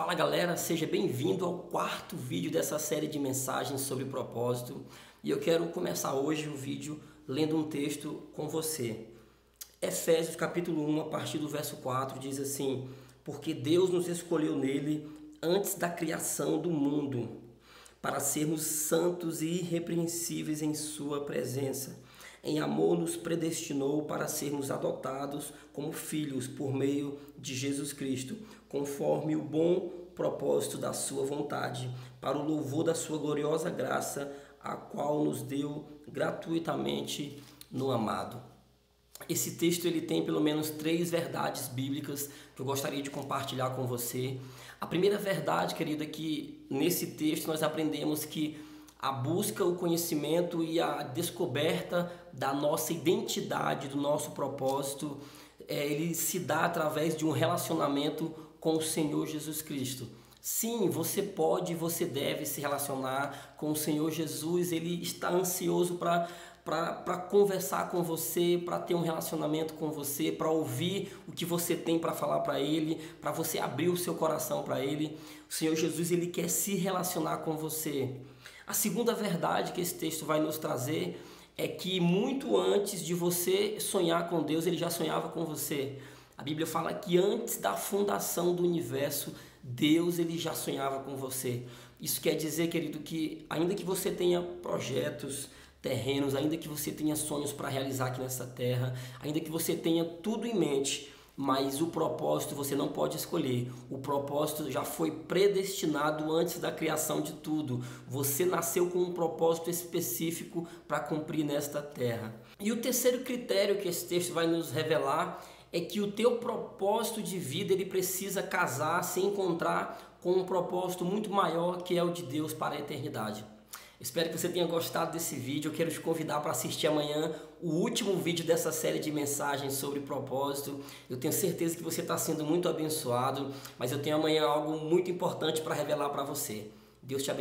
Fala galera, seja bem-vindo ao quarto vídeo dessa série de mensagens sobre propósito e eu quero começar hoje o vídeo lendo um texto com você. Efésios capítulo 1, a partir do verso 4, diz assim: Porque Deus nos escolheu nele antes da criação do mundo, para sermos santos e irrepreensíveis em Sua presença em amor nos predestinou para sermos adotados como filhos por meio de Jesus Cristo, conforme o bom propósito da sua vontade, para o louvor da sua gloriosa graça, a qual nos deu gratuitamente no amado. Esse texto ele tem pelo menos três verdades bíblicas que eu gostaria de compartilhar com você. A primeira verdade, querida, é que nesse texto nós aprendemos que a busca, o conhecimento e a descoberta da nossa identidade, do nosso propósito, é, ele se dá através de um relacionamento com o Senhor Jesus Cristo. Sim, você pode, você deve se relacionar com o Senhor Jesus, ele está ansioso para para conversar com você, para ter um relacionamento com você, para ouvir o que você tem para falar para ele, para você abrir o seu coração para ele. O Senhor Jesus ele quer se relacionar com você. A segunda verdade que esse texto vai nos trazer é que muito antes de você sonhar com Deus, ele já sonhava com você. A Bíblia fala que antes da fundação do universo, Deus ele já sonhava com você. Isso quer dizer, querido, que ainda que você tenha projetos terrenos, ainda que você tenha sonhos para realizar aqui nessa terra, ainda que você tenha tudo em mente, mas o propósito você não pode escolher. O propósito já foi predestinado antes da criação de tudo. Você nasceu com um propósito específico para cumprir nesta terra. E o terceiro critério que esse texto vai nos revelar é que o teu propósito de vida ele precisa casar, se encontrar com um propósito muito maior que é o de Deus para a eternidade. Espero que você tenha gostado desse vídeo. Eu quero te convidar para assistir amanhã o último vídeo dessa série de mensagens sobre propósito. Eu tenho certeza que você está sendo muito abençoado, mas eu tenho amanhã algo muito importante para revelar para você. Deus te abençoe.